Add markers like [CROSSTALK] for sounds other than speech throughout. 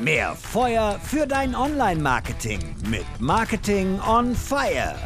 Mehr Feuer für dein Online-Marketing mit Marketing on Fire.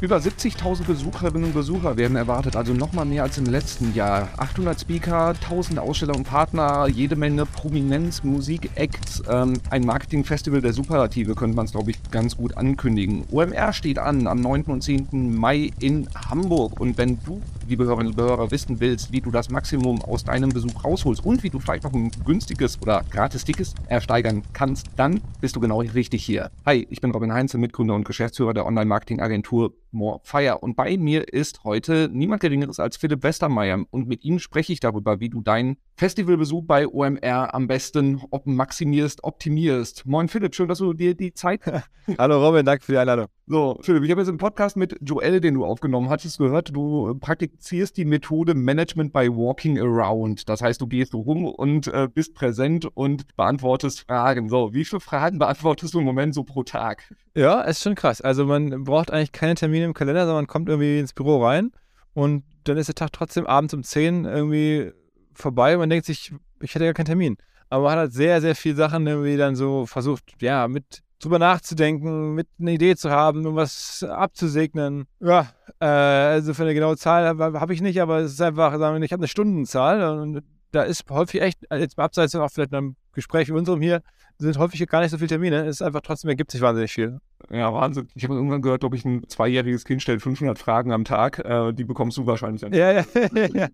Über 70.000 Besucherinnen und Besucher werden erwartet, also nochmal mehr als im letzten Jahr. 800 Speaker, 1000 Aussteller und Partner, jede Menge Prominenz, Musik, Acts, ähm, ein Marketingfestival der Superlative könnte man es, glaube ich, ganz gut ankündigen. OMR steht an am 9. und 10. Mai in Hamburg und wenn du, liebe Hörerinnen und Hörer, wissen willst, wie du das Maximum aus deinem Besuch rausholst und wie du vielleicht noch ein günstiges oder gratis Ticket ersteigern kannst, dann bist du genau richtig hier. Hi, ich bin Robin Heinze, Mitgründer und Geschäftsführer der Online-Marketing-Agentur More Fire. Und bei mir ist heute niemand Geringeres als Philipp Westermeier. Und mit ihm spreche ich darüber, wie du deinen Festivalbesuch bei OMR am besten op maximierst, optimierst. Moin Philipp, schön, dass du dir die Zeit. [LAUGHS] Hallo Robin, danke für die Einladung. So, Philipp, ich habe jetzt einen Podcast mit Joel, den du aufgenommen hattest, gehört. Du praktizierst die Methode Management by Walking Around. Das heißt, du gehst rum und äh, bist präsent und beantwortest Fragen. So, wie viele Fragen beantwortest du im Moment so pro Tag? Ja, ist schon krass. Also man braucht eigentlich keine Termine im Kalender, sondern man kommt irgendwie ins Büro rein und dann ist der Tag trotzdem abends um 10 irgendwie vorbei und man denkt sich, ich hätte ja keinen Termin. Aber man hat halt sehr, sehr viele Sachen irgendwie dann so versucht, ja, mit drüber nachzudenken, mit einer Idee zu haben, um was abzusegnen. Ja, äh, also für eine genaue Zahl habe hab ich nicht, aber es ist einfach, sagen wir, ich habe eine Stundenzahl und da ist häufig echt, jetzt mal abseits auch vielleicht einem Gespräch wie unserem hier, sind häufig gar nicht so viele Termine. Es ist einfach trotzdem ergibt sich wahnsinnig viel. Ja, Wahnsinn. Ich habe irgendwann gehört, ob ich ein zweijähriges Kind stellt 500 Fragen am Tag. Äh, die bekommst du wahrscheinlich dann. Ja, ja, [LAUGHS] ja.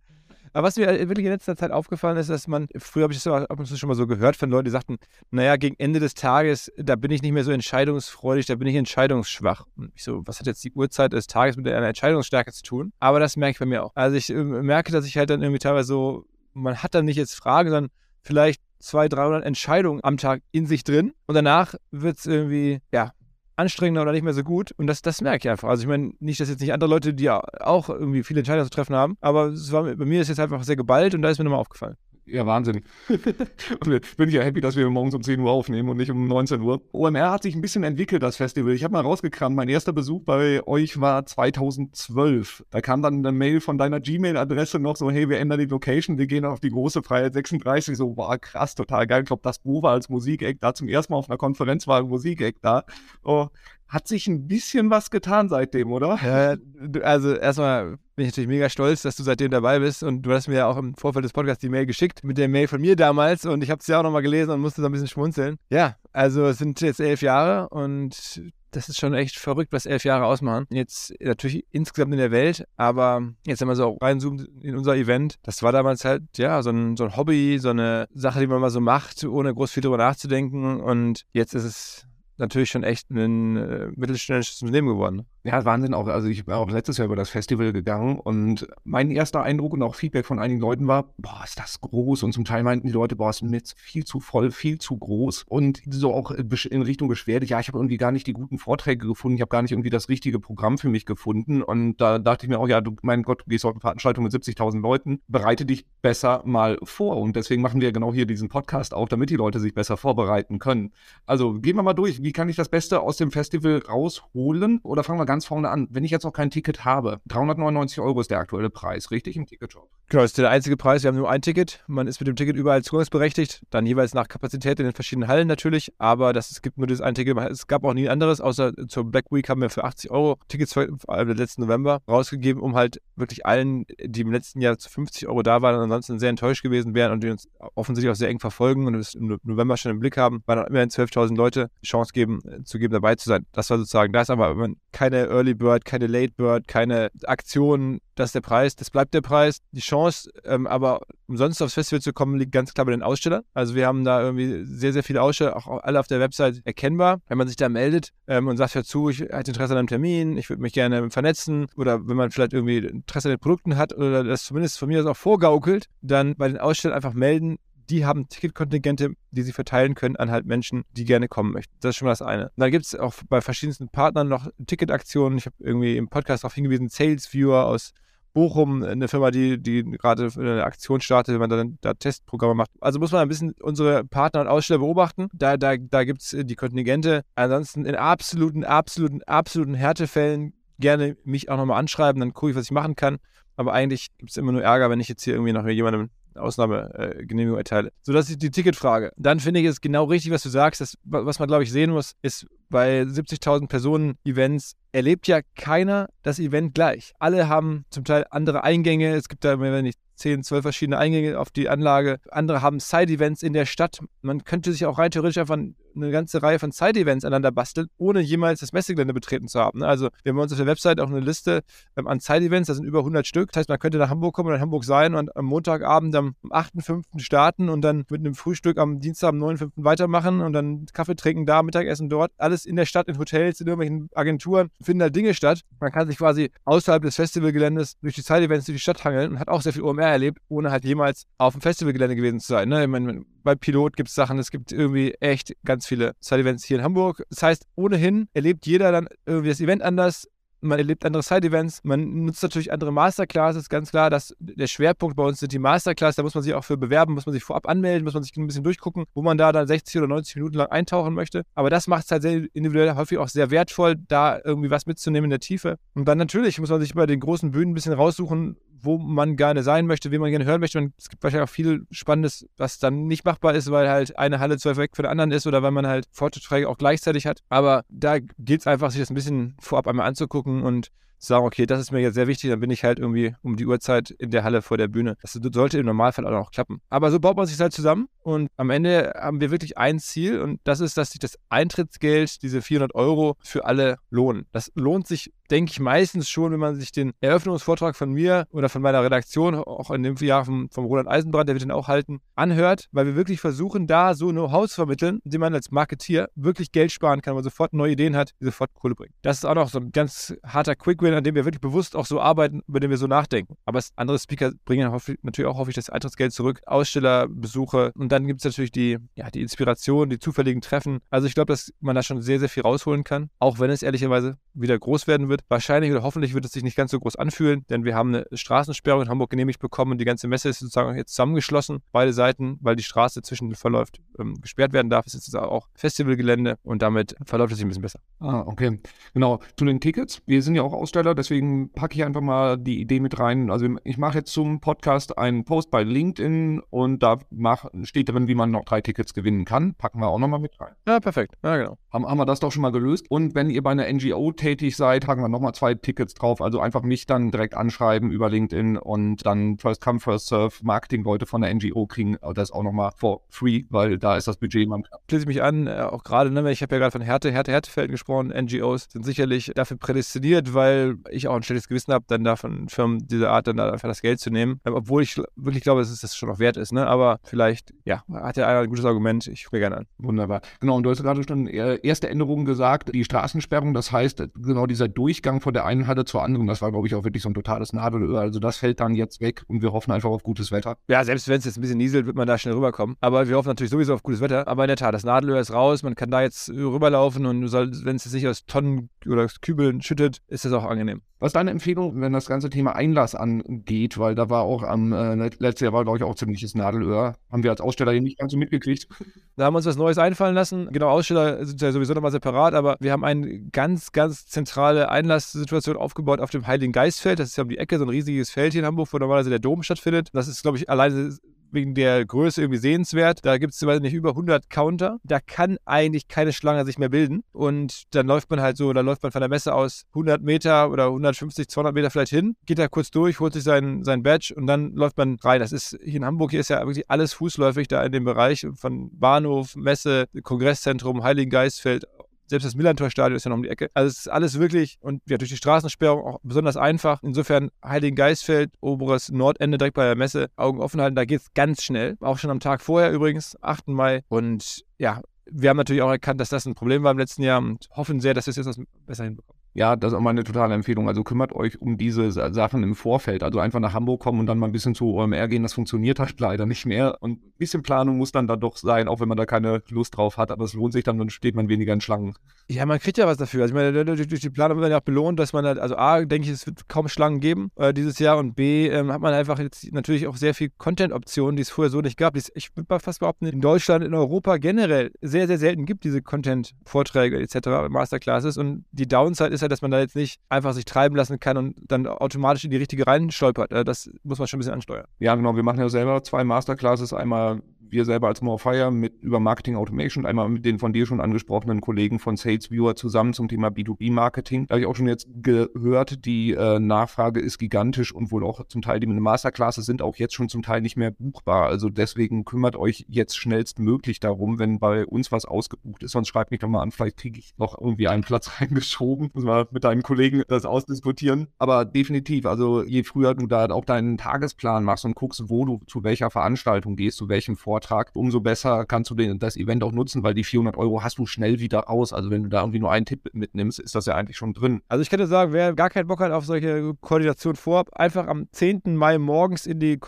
Aber was mir wirklich in letzter Zeit aufgefallen ist, dass man, früher habe ich das ab und zu schon mal so gehört von Leuten, die sagten, naja, gegen Ende des Tages, da bin ich nicht mehr so entscheidungsfreudig, da bin ich entscheidungsschwach. Und ich so, was hat jetzt die Uhrzeit des Tages mit einer Entscheidungsstärke zu tun? Aber das merke ich bei mir auch. Also ich äh, merke, dass ich halt dann irgendwie teilweise so, man hat dann nicht jetzt Fragen, sondern vielleicht 200, 300 Entscheidungen am Tag in sich drin und danach wird es irgendwie, ja, anstrengender oder nicht mehr so gut. Und das, das merke ich einfach. Also ich meine, nicht, dass jetzt nicht andere Leute, die ja auch irgendwie viele Entscheidungen zu treffen haben, aber war, bei mir ist jetzt einfach sehr geballt und da ist mir nochmal aufgefallen. Ja, Wahnsinn. [LAUGHS] und bin ich ja happy, dass wir morgens um 10 Uhr aufnehmen und nicht um 19 Uhr. OMR hat sich ein bisschen entwickelt, das Festival. Ich habe mal rausgekramt, mein erster Besuch bei euch war 2012. Da kam dann eine Mail von deiner Gmail-Adresse noch so, hey, wir ändern die Location, wir gehen auf die große Freiheit 36. So, wow, krass, total geil. Ich glaube, das Bo war als Musikeck da. Zum ersten Mal auf einer Konferenz war ein Musikeck da. Oh, hat sich ein bisschen was getan seitdem, oder? Ja, also erstmal bin ich natürlich mega stolz, dass du seitdem dabei bist und du hast mir ja auch im Vorfeld des Podcasts die Mail geschickt mit der Mail von mir damals und ich habe es ja auch nochmal gelesen und musste so ein bisschen schmunzeln. Ja, also es sind jetzt elf Jahre und das ist schon echt verrückt, was elf Jahre ausmachen. Jetzt natürlich insgesamt in der Welt, aber jetzt, wenn man so reinzoomt in unser Event, das war damals halt, ja, so ein, so ein Hobby, so eine Sache, die man mal so macht, ohne groß viel drüber nachzudenken und jetzt ist es natürlich schon echt ein äh, mittelständisches Unternehmen geworden. Ja, Wahnsinn auch. Also ich war auch letztes Jahr über das Festival gegangen und mein erster Eindruck und auch Feedback von einigen Leuten war, boah, ist das groß. Und zum Teil meinten die Leute, boah, ist jetzt viel zu voll, viel zu groß. Und so auch in Richtung Beschwerde, ja, ich habe irgendwie gar nicht die guten Vorträge gefunden, ich habe gar nicht irgendwie das richtige Programm für mich gefunden. Und da dachte ich mir auch, ja, du, mein Gott, du gehst auf eine Veranstaltung mit 70.000 Leuten, bereite dich besser mal vor. Und deswegen machen wir genau hier diesen Podcast auf, damit die Leute sich besser vorbereiten können. Also gehen wir mal durch. Wie kann ich das Beste aus dem Festival rausholen? Oder fangen wir ganz vorne an. Wenn ich jetzt noch kein Ticket habe, 399 Euro ist der aktuelle Preis, richtig im Ticketshop? Genau, das ist der einzige Preis. Wir haben nur ein Ticket. Man ist mit dem Ticket überall zugangsberechtigt. Dann jeweils nach Kapazität in den verschiedenen Hallen natürlich. Aber das, es gibt nur das ein Ticket. Es gab auch nie ein anderes. Außer zur Black Week haben wir für 80 Euro Tickets vor allem letzten November rausgegeben, um halt wirklich allen, die im letzten Jahr zu 50 Euro da waren und ansonsten sehr enttäuscht gewesen wären und die uns offensichtlich auch sehr eng verfolgen und es im November schon im Blick haben, waren immerhin 12.000 Leute Chance geben, zu geben, dabei zu sein. Das war sozusagen, da ist aber keine Early Bird, keine Late Bird, keine Aktionen das ist der Preis, das bleibt der Preis. Die Chance, ähm, aber umsonst aufs Festival zu kommen, liegt ganz klar bei den Ausstellern. Also wir haben da irgendwie sehr, sehr viele Aussteller, auch alle auf der Website erkennbar. Wenn man sich da meldet ähm, und sagt, hör zu, ich hätte Interesse an einem Termin, ich würde mich gerne vernetzen oder wenn man vielleicht irgendwie Interesse an den Produkten hat oder das zumindest von mir aus auch vorgaukelt, dann bei den Ausstellern einfach melden, die haben Ticketkontingente, die sie verteilen können an halt Menschen, die gerne kommen möchten. Das ist schon mal das eine. Dann gibt es auch bei verschiedensten Partnern noch Ticketaktionen. Ich habe irgendwie im Podcast darauf hingewiesen, Sales Viewer aus Bochum, eine Firma, die, die gerade eine Aktion startet, wenn man dann da Testprogramme macht. Also muss man ein bisschen unsere Partner und Aussteller beobachten. Da, da, da gibt es die Kontingente. Ansonsten in absoluten, absoluten, absoluten Härtefällen gerne mich auch nochmal anschreiben, dann gucke ich, was ich machen kann. Aber eigentlich gibt es immer nur Ärger, wenn ich jetzt hier irgendwie noch jemandem Ausnahmegenehmigung erteile. So, das ist die Ticketfrage. Dann finde ich es genau richtig, was du sagst. Dass, was man, glaube ich, sehen muss, ist, bei 70.000 Personen Events erlebt ja keiner das Event gleich. Alle haben zum Teil andere Eingänge. Es gibt da, wenn nicht 10, 12 verschiedene Eingänge auf die Anlage. Andere haben Side-Events in der Stadt. Man könnte sich auch rein theoretisch einfach eine ganze Reihe von Side-Events aneinander basteln, ohne jemals das Messegelände betreten zu haben. Also wir haben bei uns auf der Website auch eine Liste ähm, an Side-Events, da sind über 100 Stück. Das heißt, man könnte nach Hamburg kommen oder in Hamburg sein und am Montagabend am 8.5. starten und dann mit einem Frühstück am Dienstag am 9.5. weitermachen und dann Kaffee trinken da, Mittagessen dort. Alles in der Stadt, in Hotels, in irgendwelchen Agenturen finden da Dinge statt. Man kann sich quasi außerhalb des Festivalgeländes durch die Side-Events durch die Stadt hangeln und hat auch sehr viel OMR erlebt, ohne halt jemals auf dem Festivalgelände gewesen zu sein. Ne? Ich meine, bei Pilot gibt es Sachen, es gibt irgendwie echt ganz viele Side-Events hier in Hamburg. Das heißt, ohnehin erlebt jeder dann irgendwie das Event anders, man erlebt andere Side-Events, man nutzt natürlich andere Masterclasses, ganz klar, dass der Schwerpunkt bei uns sind die Masterclass, da muss man sich auch für bewerben, muss man sich vorab anmelden, muss man sich ein bisschen durchgucken, wo man da dann 60 oder 90 Minuten lang eintauchen möchte. Aber das macht es halt sehr individuell, häufig auch sehr wertvoll, da irgendwie was mitzunehmen in der Tiefe. Und dann natürlich muss man sich bei den großen Bühnen ein bisschen raussuchen, wo man gerne sein möchte, wie man gerne hören möchte. Und es gibt wahrscheinlich auch viel Spannendes, was dann nicht machbar ist, weil halt eine Halle zu weit weg von der anderen ist oder weil man halt Vorträge auch gleichzeitig hat. Aber da gilt es einfach, sich das ein bisschen vorab einmal anzugucken und sagen, okay, das ist mir jetzt sehr wichtig, dann bin ich halt irgendwie um die Uhrzeit in der Halle vor der Bühne. Das sollte im Normalfall auch noch klappen. Aber so baut man sich halt zusammen und am Ende haben wir wirklich ein Ziel und das ist, dass sich das Eintrittsgeld, diese 400 Euro, für alle lohnen. Das lohnt sich denke ich meistens schon, wenn man sich den Eröffnungsvortrag von mir oder von meiner Redaktion, auch in dem Jahr vom, vom Roland Eisenbrand, der wird den auch halten, anhört, weil wir wirklich versuchen, da so Know-how zu vermitteln, indem man als Marketier wirklich Geld sparen kann, man sofort neue Ideen hat, die sofort Kohle bringen. Das ist auch noch so ein ganz harter Quick-Win, an dem wir wirklich bewusst auch so arbeiten, über den wir so nachdenken. Aber andere Speaker bringen natürlich auch häufig das Eintrittsgeld zurück, Ausstellerbesuche und dann gibt es natürlich die, ja, die Inspiration, die zufälligen Treffen. Also ich glaube, dass man da schon sehr, sehr viel rausholen kann, auch wenn es ehrlicherweise wieder groß werden wird. Wahrscheinlich oder hoffentlich wird es sich nicht ganz so groß anfühlen, denn wir haben eine Straßensperrung in Hamburg genehmigt bekommen. Die ganze Messe ist sozusagen jetzt zusammengeschlossen, beide Seiten, weil die Straße zwischen verläuft, ähm, gesperrt werden darf. Es ist jetzt auch Festivalgelände und damit verläuft es sich ein bisschen besser. Ah, okay. Genau. Zu den Tickets. Wir sind ja auch Aussteller, deswegen packe ich einfach mal die Idee mit rein. Also ich mache jetzt zum Podcast einen Post bei LinkedIn und da mach, steht drin, wie man noch drei Tickets gewinnen kann. Packen wir auch nochmal mit rein. Ja, perfekt. Ja, genau. Haben, haben wir das doch schon mal gelöst. Und wenn ihr bei einer NGO tätig seid, packen wir nochmal zwei Tickets drauf. Also einfach mich dann direkt anschreiben über LinkedIn und dann First Come, First Serve Marketing-Leute von der NGO kriegen das auch nochmal for free, weil da ist das Budget immer knapp. Schließe ich mich an, äh, auch gerade, ne, ich habe ja gerade von Härte, Härte, Härtefelden gesprochen. NGOs sind sicherlich dafür prädestiniert, weil ich auch ein schlechtes Gewissen habe, dann davon Firmen dieser Art dann da einfach das Geld zu nehmen. Ähm, obwohl ich wirklich glaube, dass es das schon auch wert ist. Ne? Aber vielleicht, ja, hat ja einer ein gutes Argument. Ich gucke gerne an. Wunderbar. Genau, und du hast gerade schon äh, erste Änderungen gesagt, die Straßensperrung, das heißt, genau dieser Durchgang von der einen Halle zur anderen, das war, glaube ich, auch wirklich so ein totales Nadelöhr. Also das fällt dann jetzt weg und wir hoffen einfach auf gutes Wetter. Ja, selbst wenn es jetzt ein bisschen nieselt, wird man da schnell rüberkommen. Aber wir hoffen natürlich sowieso auf gutes Wetter. Aber in der Tat, das Nadelöhr ist raus, man kann da jetzt rüberlaufen und wenn es sich aus Tonnen oder aus Kübeln schüttet, ist das auch angenehm. Was ist deine Empfehlung, wenn das ganze Thema Einlass angeht? Weil da war auch am äh, letztes Jahr war, glaube ich, auch ziemliches Nadelöhr. Haben wir als Aussteller hier nicht ganz so mitgekriegt. Da haben wir uns was Neues einfallen lassen. Genau, Aussteller sind ja sowieso nochmal separat, aber wir haben eine ganz, ganz zentrale Einlasssituation aufgebaut auf dem Heiligen Geistfeld. Das ist ja um die Ecke, so ein riesiges Feld hier in Hamburg, wo normalerweise der Dom stattfindet. Das ist, glaube ich, alleine wegen der Größe irgendwie sehenswert. Da gibt es nicht über 100 Counter. Da kann eigentlich keine Schlange sich mehr bilden. Und dann läuft man halt so, da läuft man von der Messe aus 100 Meter oder 150, 200 Meter vielleicht hin, geht da kurz durch, holt sich sein, sein Badge und dann läuft man rein. Das ist hier in Hamburg, hier ist ja wirklich alles fußläufig da in dem Bereich von Bahnhof, Messe, Kongresszentrum, Heiligengeistfeld, selbst das Millantor-Stadion ist ja noch um die Ecke. Also es ist alles wirklich und ja, durch die Straßensperrung auch besonders einfach. Insofern Heiligen Geistfeld, oberes Nordende direkt bei der Messe, Augen offen halten, da geht es ganz schnell. Auch schon am Tag vorher übrigens, 8. Mai. Und ja, wir haben natürlich auch erkannt, dass das ein Problem war im letzten Jahr und hoffen sehr, dass wir es jetzt besser hinbekommen. Ja, das ist auch meine totale Empfehlung. Also kümmert euch um diese Sachen im Vorfeld. Also einfach nach Hamburg kommen und dann mal ein bisschen zu OMR gehen, das funktioniert halt [LAUGHS] leider nicht mehr. Und ein bisschen Planung muss dann da doch sein, auch wenn man da keine Lust drauf hat. Aber es lohnt sich dann, dann steht man weniger in Schlangen. Ja, man kriegt ja was dafür. Also ich meine, durch, durch die Planung wird man ja auch belohnt, dass man halt, also A, denke ich, es wird kaum Schlangen geben äh, dieses Jahr und B, ähm, hat man einfach jetzt natürlich auch sehr viel Content-Optionen, die es vorher so nicht gab. Es, ich würde fast behaupten, in Deutschland, in Europa generell sehr, sehr selten gibt, diese Content-Vorträge etc., Masterclasses. Und die Downside ist ist halt, dass man da jetzt nicht einfach sich treiben lassen kann und dann automatisch in die richtige reinstolpert. Äh, das muss man schon ein bisschen ansteuern. Ja, genau. Wir machen ja selber zwei Masterclasses. Einmal wir selber als More Fire mit über Marketing Automation, einmal mit den von dir schon angesprochenen Kollegen von Sales Viewer zusammen zum Thema B2B-Marketing. Da habe ich auch schon jetzt gehört, die äh, Nachfrage ist gigantisch und wohl auch zum Teil die Masterclasses sind auch jetzt schon zum Teil nicht mehr buchbar. Also deswegen kümmert euch jetzt schnellstmöglich darum, wenn bei uns was ausgebucht ist. Sonst schreibt mich doch mal an, vielleicht kriege ich noch irgendwie einen Platz [LAUGHS] reingeschoben. Muss mal mit deinen Kollegen das ausdiskutieren. Aber definitiv, also je früher du da auch deinen Tagesplan machst und guckst, wo du zu welcher Veranstaltung gehst, zu welchem Vortrag, umso besser kannst du den, das Event auch nutzen, weil die 400 Euro hast du schnell wieder raus. Also wenn du da irgendwie nur einen Tipp mitnimmst, ist das ja eigentlich schon drin. Also ich könnte sagen, wer gar keinen Bock hat auf solche Koordination vorab, einfach am 10. Mai morgens in die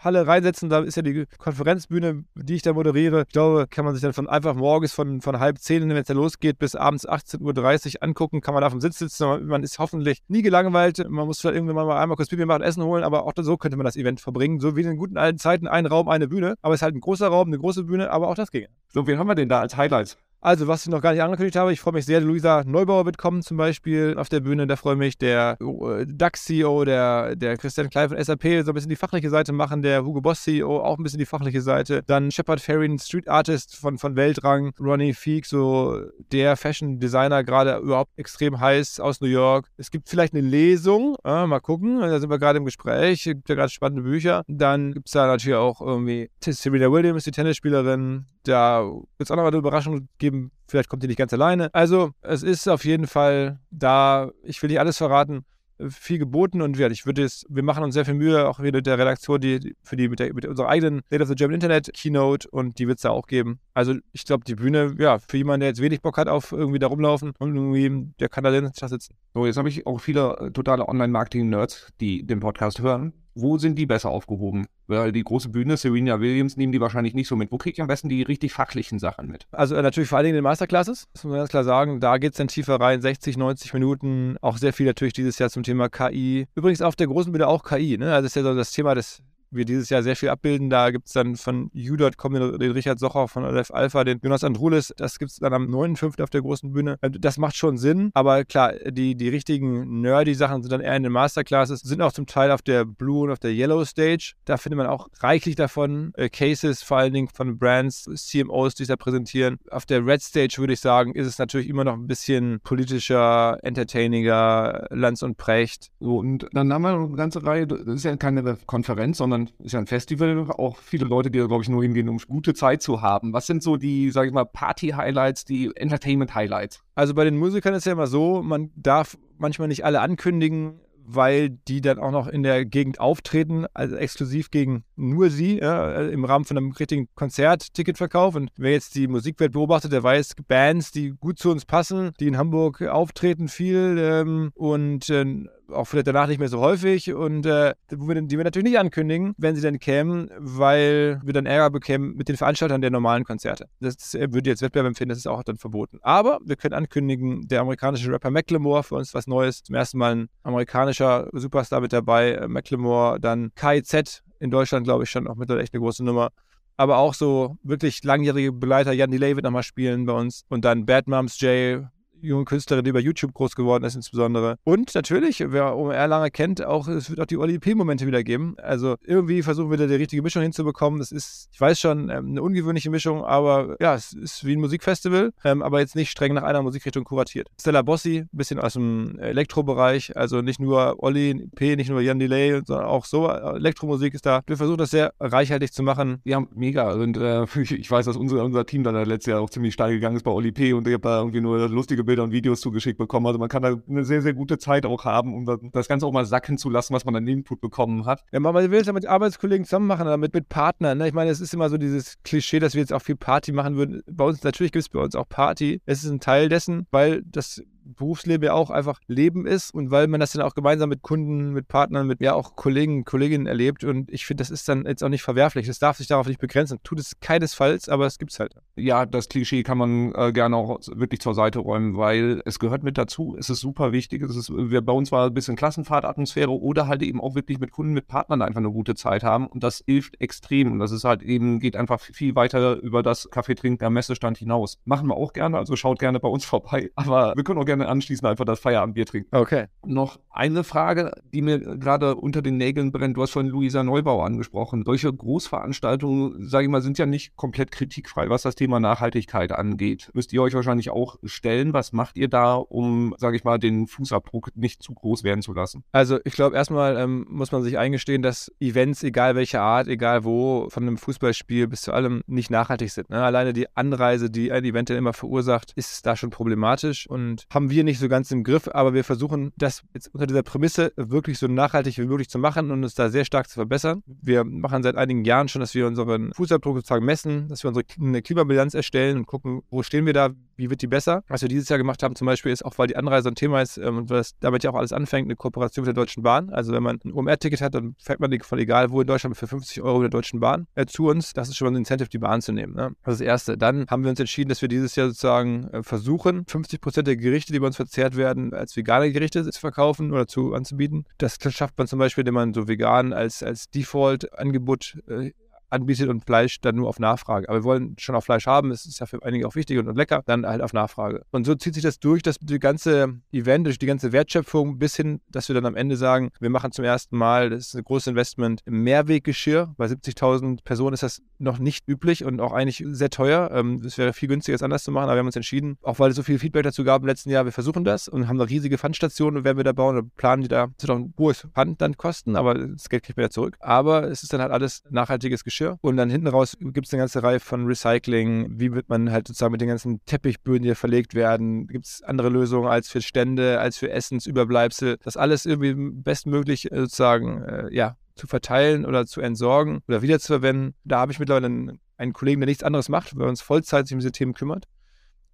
Conference-Halle reinsetzen. Da ist ja die Konferenzbühne, die ich da moderiere. Ich glaube, kann man sich dann von einfach morgens von, von halb zehn, wenn es da losgeht, bis abends 18.30 Uhr angucken. Kann man da vom Sitz sitzen. Man ist hoffentlich nie gelangweilt. Man muss vielleicht irgendwann mal einmal kurz Pipi machen, Essen holen, aber auch so könnte man das Event verbringen. So wie in den guten alten Zeiten, ein Raum, eine Bühne. Aber es ist halt ein großer Raum, eine große Bühne, aber auch das ginge. So, wen haben wir denn da als Highlights? Also, was ich noch gar nicht angekündigt habe, ich freue mich sehr, Luisa Neubauer wird kommen zum Beispiel auf der Bühne, da freue ich mich, der äh, DAX-CEO, der, der Christian Klein von SAP, so ein bisschen die fachliche Seite machen, der Hugo Boss CEO auch ein bisschen die fachliche Seite, dann Shepard Farin, Street Artist von, von Weltrang, Ronnie Feek, so der Fashion-Designer, gerade überhaupt extrem heiß aus New York. Es gibt vielleicht eine Lesung, äh, mal gucken, da sind wir gerade im Gespräch, es gibt ja gerade spannende Bücher. Dann gibt es da natürlich auch irgendwie Serena Williams, die Tennisspielerin, da wird es auch noch eine Überraschung geben. Vielleicht kommt die nicht ganz alleine. Also, es ist auf jeden Fall da, ich will nicht alles verraten, viel geboten und ich würde es, wir machen uns sehr viel Mühe, auch wieder mit der Redaktion, die für die mit, der, mit unserer eigenen State of the German Internet Keynote und die wird es da auch geben. Also ich glaube, die Bühne, ja, für jemanden, der jetzt wenig Bock hat auf irgendwie da rumlaufen und irgendwie, der kann da sitzen. So, jetzt habe ich auch viele äh, totale Online-Marketing-Nerds, die den Podcast hören wo sind die besser aufgehoben? Weil die große Bühne, Serena Williams, nehmen die wahrscheinlich nicht so mit. Wo kriege ich am besten die richtig fachlichen Sachen mit? Also äh, natürlich vor allen Dingen in den Masterclasses, das muss man ganz klar sagen. Da geht es dann tiefer rein, 60, 90 Minuten. Auch sehr viel natürlich dieses Jahr zum Thema KI. Übrigens auf der großen Bühne auch KI. Ne? Also das ist ja so das Thema des wir dieses Jahr sehr viel abbilden. Da gibt es dann von U.com den, Richard Socher, von Aleph Alpha, den Jonas Andrulis. Das gibt es dann am 9.5. auf der großen Bühne. Also das macht schon Sinn. Aber klar, die, die richtigen nerdy-Sachen sind dann eher in den Masterclasses, sind auch zum Teil auf der Blue und auf der Yellow Stage. Da findet man auch reichlich davon. Äh, Cases vor allen Dingen von Brands, CMOs, die es da präsentieren. Auf der Red Stage würde ich sagen, ist es natürlich immer noch ein bisschen politischer, entertainiger, Lanz und Precht. So, und dann haben wir eine ganze Reihe, das ist ja keine Konferenz, sondern sondern ist ja ein Festival, auch viele Leute, die da, glaube ich, nur hingehen, um gute Zeit zu haben. Was sind so die, sage ich mal, Party-Highlights, die Entertainment-Highlights? Also bei den Musikern ist ja immer so, man darf manchmal nicht alle ankündigen, weil die dann auch noch in der Gegend auftreten, also exklusiv gegen nur sie, ja, im Rahmen von einem richtigen Konzert-Ticketverkauf. Und wer jetzt die Musikwelt beobachtet, der weiß, Bands, die gut zu uns passen, die in Hamburg auftreten viel ähm, und äh, auch vielleicht danach nicht mehr so häufig und äh, die wir natürlich nicht ankündigen, wenn sie dann kämen, weil wir dann Ärger bekämen mit den Veranstaltern der normalen Konzerte. Das äh, würde jetzt Wettbewerb empfinden, das ist auch dann verboten. Aber wir können ankündigen, der amerikanische Rapper Macklemore, für uns was Neues, zum ersten Mal ein amerikanischer Superstar mit dabei, äh, Macklemore, dann KIZ in Deutschland, glaube ich, schon auch mittlerweile echt eine große Nummer aber auch so wirklich langjährige Begleiter. Jan Delay wird nochmal spielen bei uns. Und dann Bad Moms J, junge Künstlerin, die über YouTube groß geworden ist insbesondere. Und natürlich, wer OMR lange kennt, auch es wird auch die Oli P-Momente wieder geben. Also irgendwie versuchen wir da die richtige Mischung hinzubekommen. Das ist, ich weiß schon, ähm, eine ungewöhnliche Mischung, aber ja, es ist wie ein Musikfestival, ähm, aber jetzt nicht streng nach einer Musikrichtung kuratiert. Stella Bossi, ein bisschen aus dem Elektrobereich, also nicht nur Oli P, nicht nur Jan Delay, sondern auch so Elektromusik ist da. Wir versuchen das sehr reichhaltig zu machen. Ja, mega. Und äh, [LAUGHS] ich weiß, dass unser, unser Team dann letztes Jahr auch ziemlich steil gegangen ist bei Oli P und ich habe da irgendwie nur lustige Bilder und Videos zugeschickt bekommen. Also man kann da eine sehr, sehr gute Zeit auch haben, um das Ganze auch mal sacken zu lassen, was man an Input bekommen hat. Ja, man will es ja mit Arbeitskollegen zusammen machen, damit mit Partnern. Ne? Ich meine, es ist immer so dieses Klischee, dass wir jetzt auch viel Party machen würden. Bei uns, natürlich gibt es bei uns auch Party. Es ist ein Teil dessen, weil das Berufsleben ja auch einfach Leben ist und weil man das dann auch gemeinsam mit Kunden, mit Partnern, mit ja auch Kollegen, Kolleginnen erlebt und ich finde, das ist dann jetzt auch nicht verwerflich. Es darf sich darauf nicht begrenzen. Tut es keinesfalls, aber es gibt es halt. Ja, das Klischee kann man äh, gerne auch wirklich zur Seite räumen, weil es gehört mit dazu. Es ist super wichtig. Es ist, wir, bei uns war ein bisschen Klassenfahrtatmosphäre oder halt eben auch wirklich mit Kunden, mit Partnern einfach eine gute Zeit haben und das hilft extrem und das ist halt eben, geht einfach viel weiter über das Kaffee trinken am Messestand hinaus. Machen wir auch gerne, also schaut gerne bei uns vorbei, aber wir können auch gerne dann anschließend einfach das Feierabendbier trinken. Okay. Noch eine Frage, die mir gerade unter den Nägeln brennt. Du hast von Luisa Neubauer angesprochen. Solche Großveranstaltungen, sage ich mal, sind ja nicht komplett kritikfrei, was das Thema Nachhaltigkeit angeht. Müsst ihr euch wahrscheinlich auch stellen. Was macht ihr da, um, sage ich mal, den Fußabdruck nicht zu groß werden zu lassen? Also ich glaube, erstmal ähm, muss man sich eingestehen, dass Events, egal welcher Art, egal wo, von einem Fußballspiel bis zu allem, nicht nachhaltig sind. Ne? Alleine die Anreise, die ein Event dann immer verursacht, ist da schon problematisch und haben wir nicht so ganz im Griff, aber wir versuchen das jetzt unter dieser Prämisse wirklich so nachhaltig wie möglich zu machen und uns da sehr stark zu verbessern. Wir machen seit einigen Jahren schon, dass wir unseren Fußabdruck sozusagen messen, dass wir unsere eine Klimabilanz erstellen und gucken, wo stehen wir da, wie wird die besser. Was wir dieses Jahr gemacht haben zum Beispiel ist, auch weil die Anreise ein Thema ist ähm, und das damit ja auch alles anfängt, eine Kooperation mit der Deutschen Bahn. Also wenn man ein OMR-Ticket hat, dann fährt man von egal wo in Deutschland für 50 Euro mit der Deutschen Bahn äh, zu uns. Das ist schon mal ein Incentive, die Bahn zu nehmen. Ne? Das ist das Erste. Dann haben wir uns entschieden, dass wir dieses Jahr sozusagen äh, versuchen, 50 Prozent der Gerichte, die bei uns verzehrt werden, als vegane Gerichte zu verkaufen oder zu anzubieten. Das schafft man zum Beispiel, indem man so vegan als, als Default-Angebot äh, anbietet und Fleisch dann nur auf Nachfrage. Aber wir wollen schon auch Fleisch haben, es ist ja für einige auch wichtig und, und, lecker, dann halt auf Nachfrage. Und so zieht sich das durch, dass die ganze Event, durch die ganze Wertschöpfung bis hin, dass wir dann am Ende sagen, wir machen zum ersten Mal, das ist ein großes Investment, im Mehrweggeschirr. Bei 70.000 Personen ist das noch nicht üblich und auch eigentlich sehr teuer. Ähm, es wäre viel günstiger, es anders zu machen, aber wir haben uns entschieden, auch weil es so viel Feedback dazu gab im letzten Jahr, wir versuchen das und haben da riesige Pfandstationen, werden wir da bauen und planen die da, das wird auch ein hohes Pfand dann kosten, aber das Geld kriegt man ja zurück. Aber es ist dann halt alles nachhaltiges Geschirr Geschirr. Und dann hinten raus gibt es eine ganze Reihe von Recycling. Wie wird man halt sozusagen mit den ganzen Teppichböden, die verlegt werden? Gibt es andere Lösungen als für Stände, als für Essensüberbleibsel? Das alles irgendwie bestmöglich äh, sozusagen, äh, ja, zu verteilen oder zu entsorgen oder wiederzuverwenden. Da habe ich mittlerweile einen, einen Kollegen, der nichts anderes macht, weil er uns Vollzeit sich um diese Themen kümmert.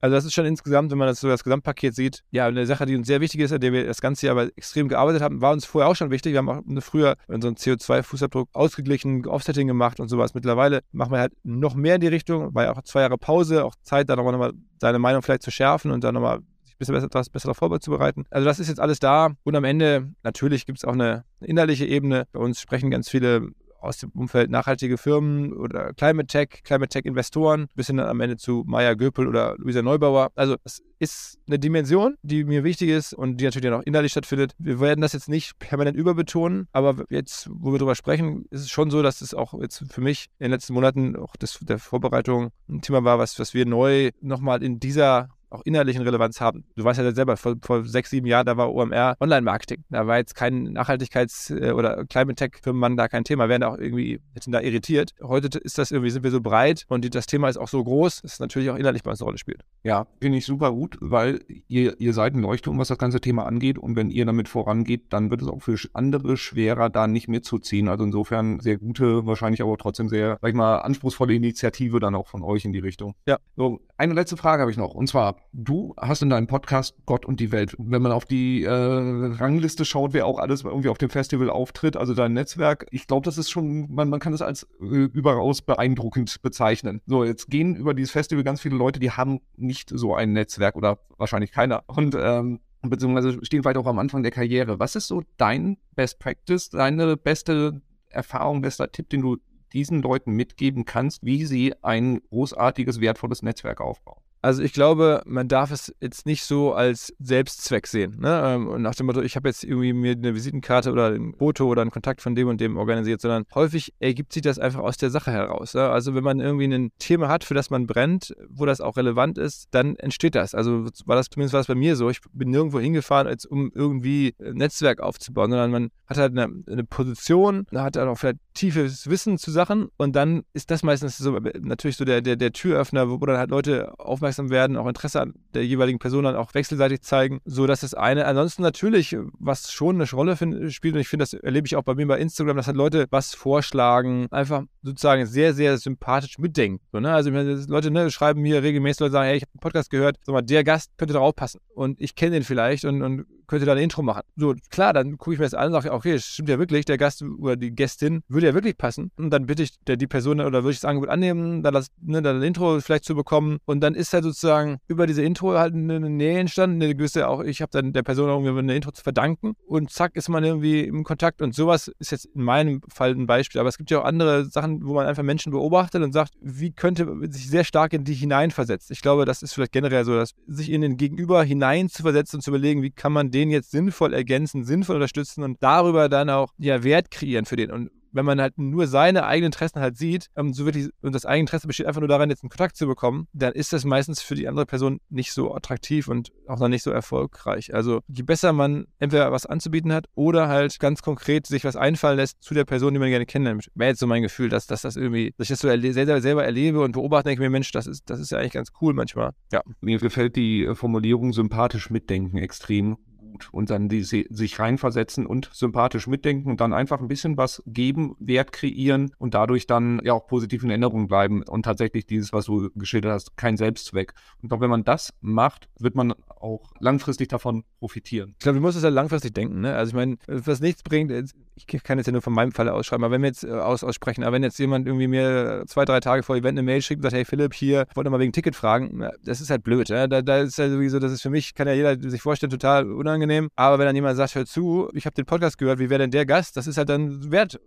Also das ist schon insgesamt, wenn man das so das Gesamtpaket sieht, ja, eine Sache, die uns sehr wichtig ist, an der wir das ganze Jahr aber extrem gearbeitet haben, war uns vorher auch schon wichtig. Wir haben auch früher unseren CO2-Fußabdruck ausgeglichen, Offsetting gemacht und sowas. Mittlerweile machen wir halt noch mehr in die Richtung, war ja auch zwei Jahre Pause, auch Zeit, da nochmal noch mal seine Meinung vielleicht zu schärfen und dann nochmal bisschen besser, etwas besser darauf vorzubereiten. Also das ist jetzt alles da und am Ende, natürlich gibt es auch eine innerliche Ebene. Bei uns sprechen ganz viele aus dem Umfeld nachhaltige Firmen oder Climate Tech, Climate Tech Investoren, bis hin am Ende zu Maya Göpel oder Luisa Neubauer. Also es ist eine Dimension, die mir wichtig ist und die natürlich dann auch innerlich stattfindet. Wir werden das jetzt nicht permanent überbetonen, aber jetzt, wo wir darüber sprechen, ist es schon so, dass es auch jetzt für mich in den letzten Monaten auch das, der Vorbereitung ein Thema war, was, was wir neu nochmal in dieser auch innerlichen Relevanz haben. Du weißt ja selber, vor, vor sechs, sieben Jahren, da war OMR Online-Marketing. Da war jetzt kein Nachhaltigkeits- äh, oder Climate-Tech-Firmenmann da kein Thema, werden auch irgendwie, hätten da irritiert. Heute ist das irgendwie, sind wir so breit und das Thema ist auch so groß, dass es natürlich auch innerlich bei uns eine Rolle spielt. Ja, finde ich super gut, weil ihr, ihr seid ein Leuchtturm, was das ganze Thema angeht und wenn ihr damit vorangeht, dann wird es auch für andere schwerer, da nicht mitzuziehen. Also insofern sehr gute, wahrscheinlich aber trotzdem sehr, sag ich mal, anspruchsvolle Initiative dann auch von euch in die Richtung. Ja. So, eine letzte Frage habe ich noch und zwar, du hast in deinem Podcast Gott und die Welt. Wenn man auf die äh, Rangliste schaut, wer auch alles irgendwie auf dem Festival auftritt, also dein Netzwerk, ich glaube, das ist schon, man, man kann das als äh, überaus beeindruckend bezeichnen. So, jetzt gehen über dieses Festival ganz viele Leute, die haben nicht so ein Netzwerk oder wahrscheinlich keiner. Und ähm, beziehungsweise stehen vielleicht auch am Anfang der Karriere. Was ist so dein Best Practice, deine beste Erfahrung, bester Tipp, den du diesen Leuten mitgeben kannst, wie sie ein großartiges, wertvolles Netzwerk aufbauen? Also ich glaube, man darf es jetzt nicht so als Selbstzweck sehen. Ne? Ähm, und nach dem Motto, ich habe jetzt irgendwie mir eine Visitenkarte oder ein Foto oder einen Kontakt von dem und dem organisiert, sondern häufig ergibt sich das einfach aus der Sache heraus. Ne? Also wenn man irgendwie ein Thema hat, für das man brennt, wo das auch relevant ist, dann entsteht das. Also war das zumindest war es bei mir so. Ich bin nirgendwo hingefahren, als um irgendwie ein Netzwerk aufzubauen, sondern man hat halt eine, eine Position, hat halt auch vielleicht tiefes Wissen zu Sachen und dann ist das meistens so natürlich so der, der, der Türöffner, wo dann halt Leute aufmerksam aufmerksam werden, auch Interesse an der jeweiligen Person dann auch wechselseitig zeigen. So, das ist eine. Ansonsten natürlich, was schon eine Rolle find, spielt, und ich finde, das erlebe ich auch bei mir bei Instagram, dass halt Leute was vorschlagen, einfach sozusagen sehr, sehr sympathisch mitdenken. So, ne? Also Leute ne, schreiben mir regelmäßig, Leute sagen, hey, ich habe einen Podcast gehört, sag mal, der Gast könnte darauf passen. Und ich kenne den vielleicht und, und könnt ihr da ein Intro machen. So, klar, dann gucke ich mir das an und sage, okay, stimmt ja wirklich, der Gast oder die Gästin würde ja wirklich passen. Und dann bitte ich der, die Person oder würde ich das Angebot annehmen, dann, das, ne, dann ein Intro vielleicht zu bekommen. Und dann ist halt sozusagen über diese Intro halt eine, eine Nähe entstanden, eine gewisse auch, ich habe dann der Person irgendwie eine Intro zu verdanken und zack ist man irgendwie im Kontakt. Und sowas ist jetzt in meinem Fall ein Beispiel. Aber es gibt ja auch andere Sachen, wo man einfach Menschen beobachtet und sagt, wie könnte sich sehr stark in die hineinversetzt. Ich glaube, das ist vielleicht generell so, dass sich in den Gegenüber hinein zu versetzen und zu überlegen, wie kann man den jetzt sinnvoll ergänzen, sinnvoll unterstützen und darüber dann auch ja Wert kreieren für den. Und wenn man halt nur seine eigenen Interessen halt sieht, ähm, so wirklich, und das eigene Interesse besteht einfach nur darin, jetzt einen Kontakt zu bekommen, dann ist das meistens für die andere Person nicht so attraktiv und auch noch nicht so erfolgreich. Also je besser man entweder was anzubieten hat oder halt ganz konkret sich was einfallen lässt zu der Person, die man gerne kennenlernt, wäre jetzt so mein Gefühl, dass, dass das irgendwie, dass ich das so selber, selber erlebe und beobachte, denke ich mir, Mensch, das ist, das ist ja eigentlich ganz cool manchmal. Ja. Mir gefällt die Formulierung sympathisch mitdenken extrem gut und dann die, sich reinversetzen und sympathisch mitdenken und dann einfach ein bisschen was geben, Wert kreieren und dadurch dann ja auch positiv in Erinnerung bleiben und tatsächlich dieses, was du geschildert hast, kein Selbstzweck. Und glaube, wenn man das macht, wird man auch langfristig davon profitieren. Ich glaube, du musst es ja langfristig denken. Ne? Also ich meine, was nichts bringt, ich kann jetzt ja nur von meinem Fall ausschreiben, aber wenn wir jetzt äh, aus, aussprechen, aber wenn jetzt jemand irgendwie mir zwei, drei Tage vor Event eine Mail schickt und sagt, hey Philipp, hier, wollte mal wegen Ticket fragen, das ist halt blöd. Ja? Da, da ist ja sowieso, das ist für mich, kann ja jeder sich vorstellen, total unangenehm. Aber wenn dann jemand sagt, hör zu, ich habe den Podcast gehört, wie wäre denn der Gast? Das ist halt dann wert.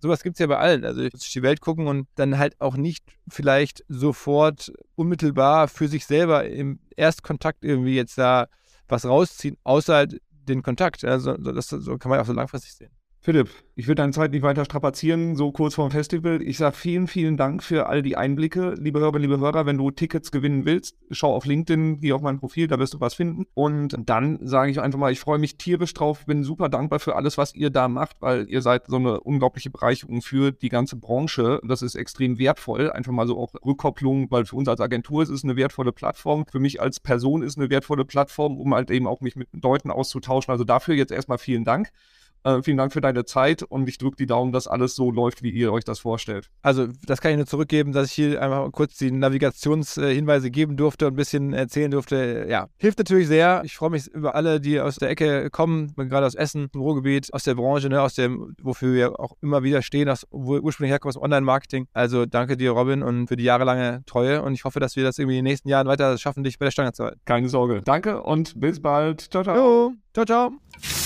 Sowas gibt es ja bei allen. Also durch die Welt gucken und dann halt auch nicht vielleicht sofort unmittelbar für sich selber im Erstkontakt irgendwie jetzt da was rausziehen, außer halt den Kontakt. Also das, so kann man auch so langfristig sehen. Philipp, ich will deine Zeit nicht weiter strapazieren, so kurz vor dem Festival. Ich sage vielen, vielen Dank für all die Einblicke. Liebe Hörer, liebe Hörer, wenn du Tickets gewinnen willst, schau auf LinkedIn, geh auf mein Profil, da wirst du was finden. Und dann sage ich einfach mal, ich freue mich tierisch drauf, bin super dankbar für alles, was ihr da macht, weil ihr seid so eine unglaubliche Bereicherung für die ganze Branche. Das ist extrem wertvoll. Einfach mal so auch Rückkopplung, weil für uns als Agentur ist es eine wertvolle Plattform. Für mich als Person ist eine wertvolle Plattform, um halt eben auch mich mit Leuten auszutauschen. Also dafür jetzt erstmal vielen Dank. Äh, vielen Dank für deine Zeit und ich drücke die Daumen, dass alles so läuft, wie ihr euch das vorstellt. Also, das kann ich nur zurückgeben, dass ich hier einfach kurz die Navigationshinweise geben durfte und ein bisschen erzählen durfte. Ja, hilft natürlich sehr. Ich freue mich über alle, die aus der Ecke kommen, gerade aus Essen, im Ruhrgebiet, aus der Branche, ne, aus dem, wofür wir auch immer wieder stehen, aus, wo ursprünglich herkommen, aus Online-Marketing. Also, danke dir, Robin, und für die jahrelange Treue und ich hoffe, dass wir das irgendwie in den nächsten Jahren weiter schaffen, dich bei der Stange zu halten. Keine Sorge. Danke und bis bald. Ciao, ciao. Jo, ciao, ciao.